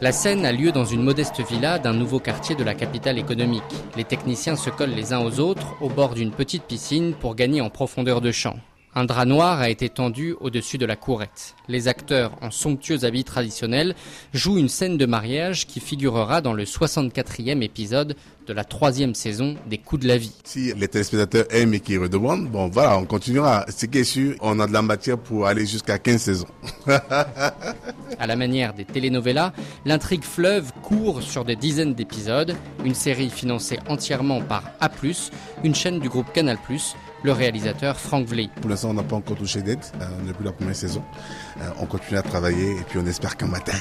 La scène a lieu dans une modeste villa d'un nouveau quartier de la capitale économique. Les techniciens se collent les uns aux autres au bord d'une petite piscine pour gagner en profondeur de champ. Un drap noir a été tendu au-dessus de la courette. Les acteurs, en somptueux habits traditionnels, jouent une scène de mariage qui figurera dans le 64e épisode de la troisième saison des Coups de la vie. Si les téléspectateurs aiment et qu'ils redemandent, bon voilà, on continuera. Ce qui est sûr, on a de la matière pour aller jusqu'à 15 saisons. à la manière des telenovelas, l'intrigue fleuve court sur des dizaines d'épisodes, une série financée entièrement par A+, une chaîne du groupe Canal+, le réalisateur Frank Vley. Pour l'instant, on n'a pas encore touché d'aide euh, depuis la première saison. Euh, on continue à travailler et puis on espère qu'un matin,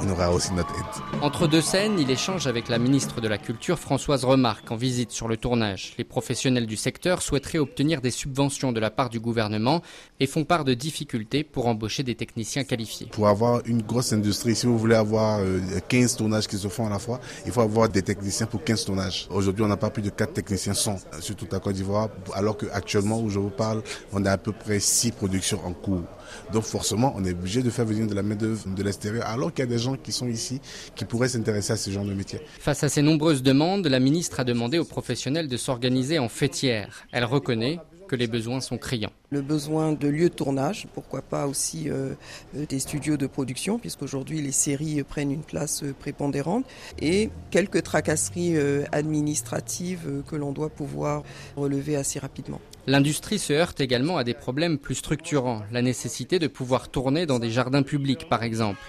on aura aussi notre aide. Entre deux scènes, il échange avec la ministre de la Culture Françoise Remarque en visite sur le tournage. Les professionnels du secteur souhaiteraient obtenir des subventions de la part du gouvernement et font part de difficultés pour embaucher des techniciens qualifiés. Pour avoir une grosse industrie, si vous voulez avoir 15 euh, tournages qui se font à la fois, il faut avoir des techniciens pour 15 tournages. Aujourd'hui, on n'a pas plus de 4 techniciens son sur toute la Côte d'Ivoire, alors qu'actuellement où je vous parle, on a à peu près 6 productions en cours. Donc forcément, on est obligé de faire venir de la main-d'œuvre de l'extérieur, alors qu'il y a des gens qui sont ici qui pourraient s'intéresser à ce genre de métier. Face à ces nombreuses demandes, la ministre a demandé aux professionnels de s'organiser en fêtière. Elle reconnaît que les besoins sont criants. Le besoin de lieux de tournage, pourquoi pas aussi euh, euh, des studios de production, puisqu'aujourd'hui les séries prennent une place euh, prépondérante, et quelques tracasseries administratives que l'on doit pouvoir relever assez rapidement. L'industrie se heurte également à des problèmes plus structurants, la nécessité de pouvoir tourner dans des jardins publics par exemple.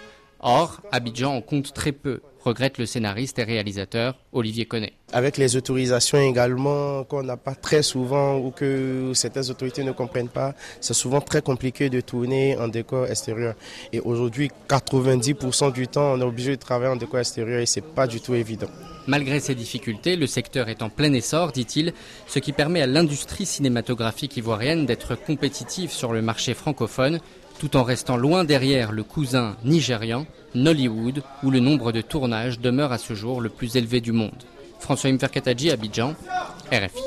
Or, Abidjan en compte très peu, regrette le scénariste et réalisateur Olivier Connet. Avec les autorisations également qu'on n'a pas très souvent ou que certaines autorités ne comprennent pas, c'est souvent très compliqué de tourner en décor extérieur. Et aujourd'hui, 90% du temps, on est obligé de travailler en décor extérieur et c'est pas du tout évident. Malgré ces difficultés, le secteur est en plein essor, dit-il, ce qui permet à l'industrie cinématographique ivoirienne d'être compétitive sur le marché francophone tout en restant loin derrière le cousin nigérian, Nollywood, où le nombre de tournages demeure à ce jour le plus élevé du monde. François Imferkataji, Abidjan, RFI.